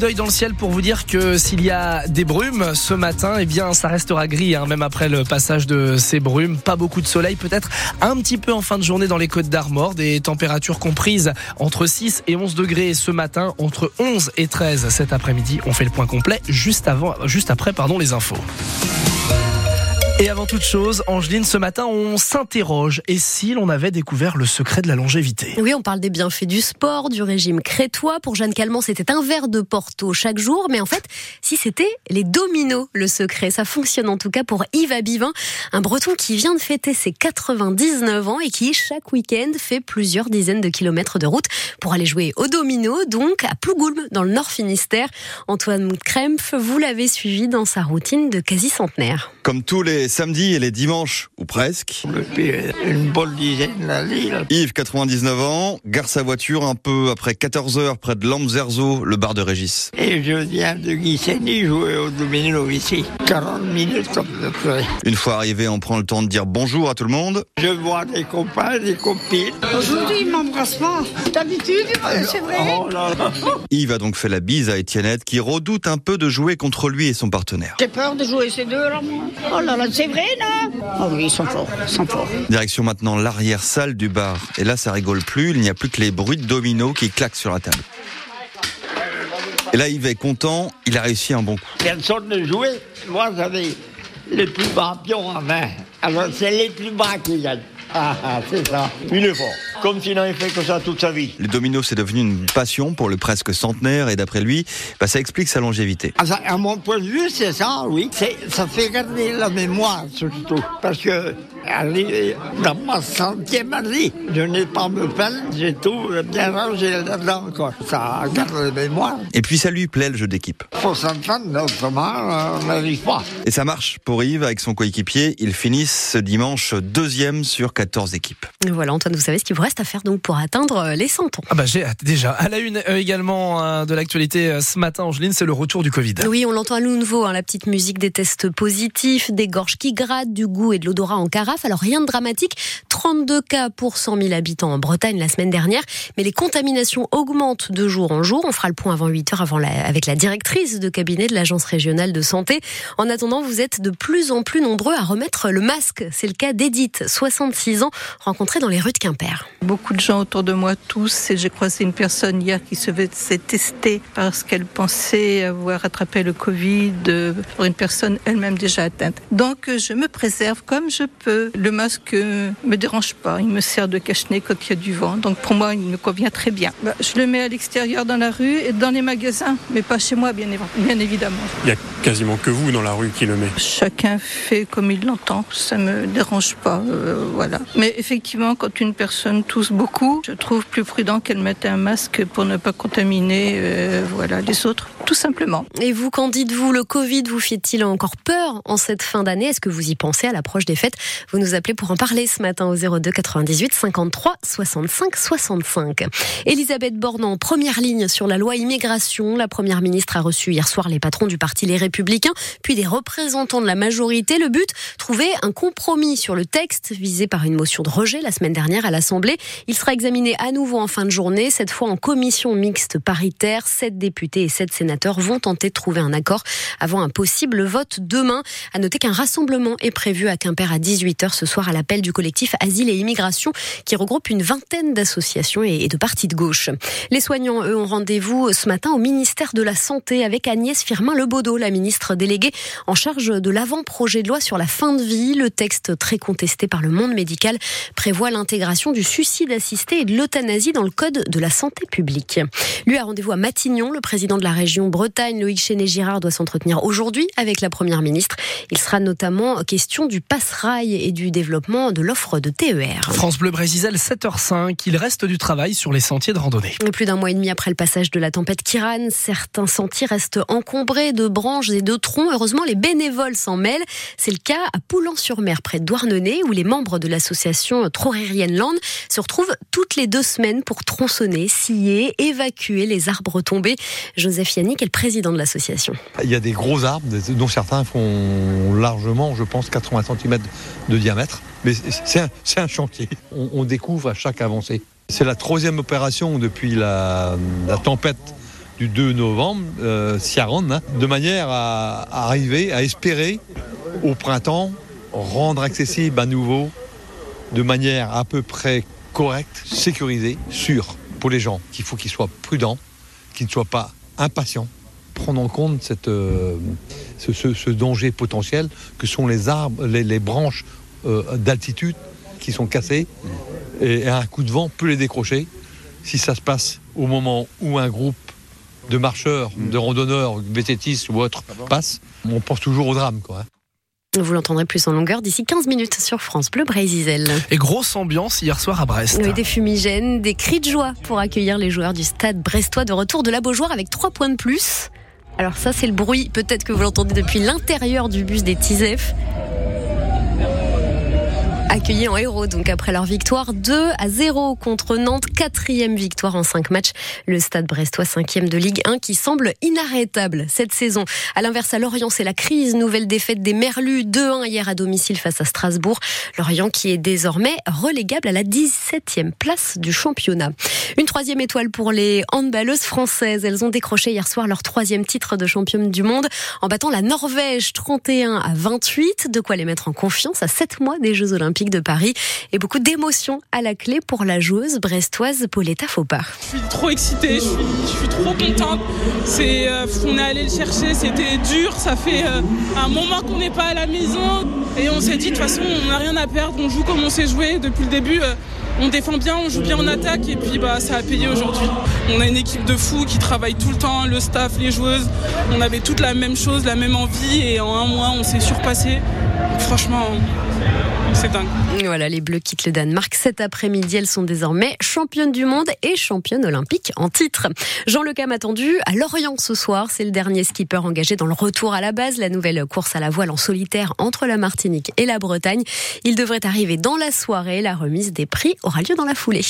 d'œil dans le ciel pour vous dire que s'il y a des brumes ce matin, eh bien ça restera gris, hein, même après le passage de ces brumes. Pas beaucoup de soleil, peut-être un petit peu en fin de journée dans les côtes d'Armor, des températures comprises entre 6 et 11 degrés ce matin, entre 11 et 13 cet après-midi. On fait le point complet juste avant, juste après, pardon, les infos. Et avant toute chose, Angeline, ce matin, on s'interroge. Et si l'on avait découvert le secret de la longévité? Oui, on parle des bienfaits du sport, du régime crétois. Pour Jeanne Calment, c'était un verre de Porto chaque jour. Mais en fait, si c'était les dominos, le secret, ça fonctionne en tout cas pour Yves Abivin, un breton qui vient de fêter ses 99 ans et qui, chaque week-end, fait plusieurs dizaines de kilomètres de route pour aller jouer au domino, donc à Plougoulm, dans le Nord Finistère. Antoine Krempf, vous l'avez suivi dans sa routine de quasi-centenaire. Comme tous les samedis et les dimanches, ou presque. une bonne dizaine la Yves, 99 ans, gare sa voiture un peu après 14 heures près de Lamzerzo, le bar de Régis. Et je viens de Guissény jouer au domino ici. 40 minutes à peu près. Une fois arrivé, on prend le temps de dire bonjour à tout le monde. Je vois des copains, des copines. Aujourd'hui, il m'embrasse pas. D'habitude, c'est vrai. Oh Yves a donc fait la bise à Étiennette qui redoute un peu de jouer contre lui et son partenaire. J'ai peur de jouer ces deux là, moi. Oh là là, c'est vrai, non Oh oui, ils sont forts, ils sont forts. Direction maintenant l'arrière-salle du bar. Et là, ça rigole plus, il n'y a plus que les bruits de dominos qui claquent sur la table. Et là, Yves est content, il a réussi un bon coup. Personne ne jouait. Moi, j'avais les plus bas pions à main. Alors, c'est les plus bas qui gagnent. Ah, ah, c'est ça. Il est fort. Comme s'il n'avait fait que ça toute sa vie. Les dominos, c'est devenu une passion pour le presque centenaire et d'après lui, bah, ça explique sa longévité. Ah, à mon point de vue, c'est ça, oui. Ça fait garder la mémoire, surtout. Parce que dans ma centième année, je n'ai pas me peine, j'ai tout bien rangé là-dedans, quoi. Ça garde la mémoire. Et puis ça lui plaît le jeu d'équipe. Faut s'entendre, autrement, on n'arrive pas. Et ça marche pour Yves avec son coéquipier. Ils finissent ce dimanche deuxième sur 14 équipes. Voilà, Antoine, vous savez ce qu'il vous reste à faire donc pour atteindre euh, les 100 ans. Ah bah j'ai déjà. À la une euh, également euh, de l'actualité ce matin, Angeline, c'est le retour du Covid. Oui, on l'entend à nouveau, hein, la petite musique des tests positifs, des gorges qui grattent, du goût et de l'odorat en Alors rien de dramatique, 32 cas pour 100 000 habitants en Bretagne la semaine dernière, mais les contaminations augmentent de jour en jour. On fera le point avant 8 heures avec la directrice de cabinet de l'Agence régionale de santé. En attendant, vous êtes de plus en plus nombreux à remettre le masque. C'est le cas d'Edith, 66 ans, rencontrée dans les rues de Quimper. Beaucoup de gens autour de moi, tous, et j'ai croisé une personne hier qui se faisait tester parce qu'elle pensait avoir attrapé le Covid pour une personne elle-même déjà atteinte. Donc je me préserve comme je peux. Le masque me dérange pas, il me sert de cache-nez quand il y a du vent, donc pour moi il me convient très bien. Bah, je le mets à l'extérieur dans la rue et dans les magasins, mais pas chez moi bien, bien évidemment. Il y a quasiment que vous dans la rue qui le met. Chacun fait comme il l'entend, ça me dérange pas, euh, voilà. Mais effectivement, quand une personne tousse beaucoup, je trouve plus prudent qu'elle mette un masque pour ne pas contaminer, euh, voilà, les autres, tout simplement. Et vous, qu'en dites-vous? Le Covid vous fait-il encore peur en cette fin d'année? Est-ce que vous y pensez à l'approche des fêtes? Vous nous appelez pour en parler ce matin au 02 98 53 65 65. Elisabeth Borne en première ligne sur la loi immigration. La première ministre a reçu hier soir les patrons du parti Les Républicains, puis des représentants de la majorité. Le but, trouver un compromis sur le texte visé par une motion de rejet la semaine dernière à l'Assemblée. Il sera examiné à nouveau en fin de journée, cette fois en commission mixte paritaire. Sept députés et sept sénateurs vont tenter de trouver un accord avant un possible vote demain. À noter qu'un rassemblement est prévu à Quimper à 18h ce soir à l'appel du collectif Asile et Immigration qui regroupe une vingtaine d'associations et de partis de gauche. Les soignants, eux, ont rendez-vous ce matin au ministère de la Santé avec Agnès Firmin-Lebaudot, la ministre déléguée en charge de l'avant-projet de loi sur la fin de vie. Le texte très contesté par le monde médical prévoit l'intégration du suicide assisté et de l'euthanasie dans le code de la santé publique. Lui a rendez-vous à Matignon. Le président de la région Bretagne, Loïc Chéné-Girard, doit s'entretenir aujourd'hui avec la première ministre. Il sera notamment question du passe-rail et du développement de l'offre de TER. France Bleu Brésil, 7h05. Il reste du travail sur les sentiers de randonnée. Plus d'un mois et demi après le passage de la tempête Kiran, certains sentiers restent encombrés de branches et de troncs. Heureusement, les bénévoles s'en mêlent. C'est le cas à Poulan-sur-Mer, près de Douarnenez, où les membres de l'association Trorérienne Land se retrouvent toutes les deux semaines pour tronçonner, scier, évacuer les arbres tombés. Joseph Yannick est le président de l'association. Il y a des gros arbres, dont certains font largement, je pense, 80 cm de diamètre. Mais c'est un, chantier. On, découvre à chaque avancée. C'est la troisième opération depuis la tempête du 2 novembre, euh, hein, de manière à, arriver, à espérer au printemps rendre accessible à nouveau de manière à peu près correcte, sécurisée, sûre pour les gens. Qu'il faut qu'ils soient prudents, qu'ils ne soient pas impatients, prendre en compte cette, euh, ce, danger potentiel que sont les arbres, les, branches d'altitude qui sont cassées et un coup de vent peut les décrocher. Si ça se passe au moment où un groupe de marcheurs, de randonneurs, vététistes ou autres passe, on pense toujours au drame. Quoi, hein. Vous l'entendrez plus en longueur d'ici 15 minutes sur France Bleu Brésil. Et grosse ambiance hier soir à Brest. Oui, des fumigènes, des cris de joie pour accueillir les joueurs du stade brestois de retour de la Beaujoire avec 3 points de plus. Alors ça, c'est le bruit, peut-être que vous l'entendez depuis l'intérieur du bus des Tizef. Accueillis en héros, donc après leur victoire 2 à 0 contre Nantes, quatrième victoire en 5 matchs. Le stade brestois, cinquième de Ligue 1, qui semble inarrêtable cette saison. À l'inverse, à Lorient, c'est la crise. Nouvelle défaite des Merlus, 2-1 hier à domicile face à Strasbourg. Lorient qui est désormais relégable à la 17e place du championnat. Une troisième étoile pour les handballeuses françaises. Elles ont décroché hier soir leur troisième titre de championne du monde en battant la Norvège 31 à 28. De quoi les mettre en confiance à 7 mois des Jeux Olympiques de Paris. Et beaucoup d'émotions à la clé pour la joueuse brestoise Pauletta Fopard. Je suis trop excitée, je suis, trop contente. Euh, on est allé le chercher, c'était dur, ça fait euh, un moment qu'on n'est pas à la maison et on s'est dit de toute façon on n'a rien à perdre, on joue comme on s'est joué depuis le début. euh, on défend bien, on joue bien en attaque et puis bah ça a payé aujourd'hui. On a une équipe de fous qui travaille tout le temps, le staff, les joueuses. On avait toute la même chose, la même envie et en un mois on s'est surpassé. Franchement, Voilà, les Bleus quittent le Danemark cet après-midi. Elles sont désormais championnes du monde et championnes olympiques en titre. Jean Le Cam attendu à Lorient ce soir. C'est le dernier skipper engagé dans le retour à la base, la nouvelle course à la voile en solitaire entre la Martinique et la Bretagne. Il devrait arriver dans la soirée. La remise des prix aura lieu dans la foulée.